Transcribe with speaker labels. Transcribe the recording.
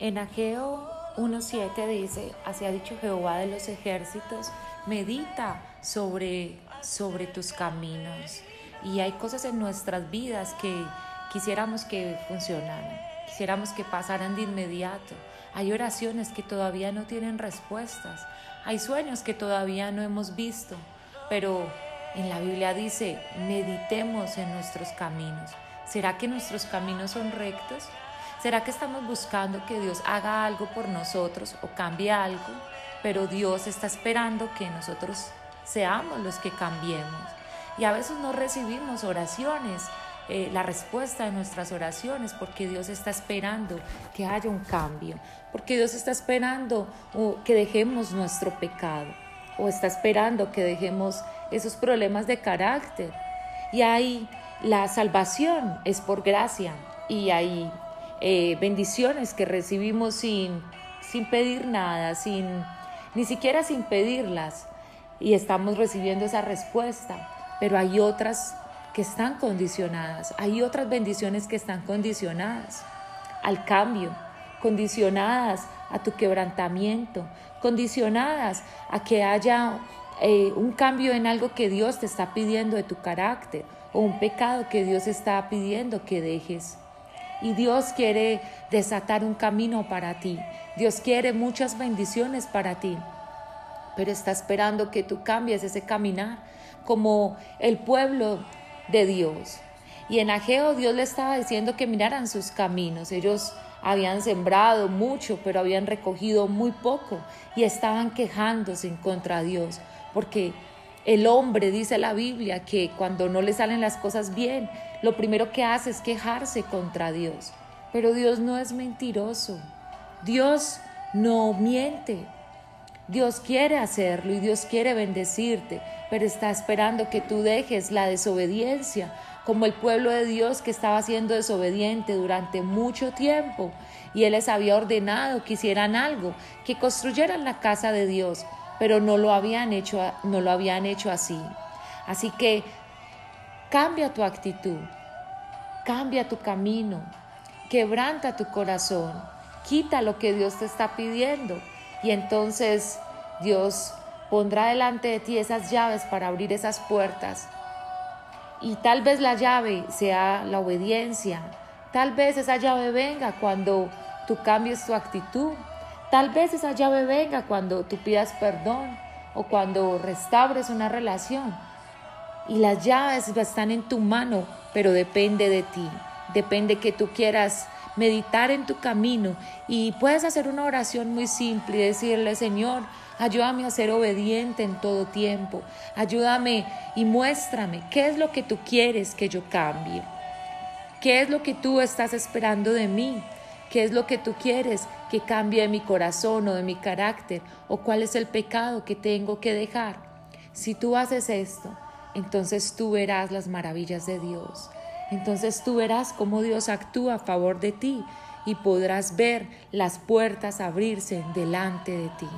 Speaker 1: En Ageo 1.7 dice, así ha dicho Jehová de los ejércitos, medita sobre, sobre tus caminos. Y hay cosas en nuestras vidas que quisiéramos que funcionaran, quisiéramos que pasaran de inmediato. Hay oraciones que todavía no tienen respuestas, hay sueños que todavía no hemos visto, pero en la Biblia dice, meditemos en nuestros caminos. ¿Será que nuestros caminos son rectos? ¿Será que estamos buscando que Dios haga algo por nosotros o cambie algo? Pero Dios está esperando que nosotros seamos los que cambiemos. Y a veces no recibimos oraciones, eh, la respuesta de nuestras oraciones, porque Dios está esperando que haya un cambio, porque Dios está esperando que dejemos nuestro pecado, o está esperando que dejemos esos problemas de carácter. Y ahí la salvación es por gracia, y hay eh, bendiciones que recibimos sin, sin pedir nada, sin, ni siquiera sin pedirlas, y estamos recibiendo esa respuesta. Pero hay otras que están condicionadas, hay otras bendiciones que están condicionadas al cambio, condicionadas a tu quebrantamiento, condicionadas a que haya eh, un cambio en algo que Dios te está pidiendo de tu carácter o un pecado que Dios está pidiendo que dejes. Y Dios quiere desatar un camino para ti. Dios quiere muchas bendiciones para ti. Pero está esperando que tú cambies ese caminar como el pueblo de Dios. Y en Ageo Dios le estaba diciendo que miraran sus caminos. Ellos habían sembrado mucho, pero habían recogido muy poco y estaban quejándose en contra de Dios, porque el hombre, dice la Biblia, que cuando no le salen las cosas bien, lo primero que hace es quejarse contra Dios. Pero Dios no es mentiroso. Dios no miente. Dios quiere hacerlo y Dios quiere bendecirte, pero está esperando que tú dejes la desobediencia, como el pueblo de Dios que estaba siendo desobediente durante mucho tiempo y Él les había ordenado que hicieran algo, que construyeran la casa de Dios, pero no lo habían hecho, no lo habían hecho así. Así que cambia tu actitud, cambia tu camino, quebranta tu corazón, quita lo que Dios te está pidiendo y entonces Dios pondrá delante de ti esas llaves para abrir esas puertas. Y tal vez la llave sea la obediencia, tal vez esa llave venga cuando tú cambies tu actitud, Tal vez esa llave venga cuando tú pidas perdón o cuando restaures una relación. Y las llaves están en tu mano, pero depende de ti. Depende que tú quieras meditar en tu camino y puedes hacer una oración muy simple y decirle, Señor, ayúdame a ser obediente en todo tiempo. Ayúdame y muéstrame qué es lo que tú quieres que yo cambie. ¿Qué es lo que tú estás esperando de mí? ¿Qué es lo que tú quieres que cambie de mi corazón o de mi carácter? ¿O cuál es el pecado que tengo que dejar? Si tú haces esto, entonces tú verás las maravillas de Dios. Entonces tú verás cómo Dios actúa a favor de ti y podrás ver las puertas abrirse delante de ti.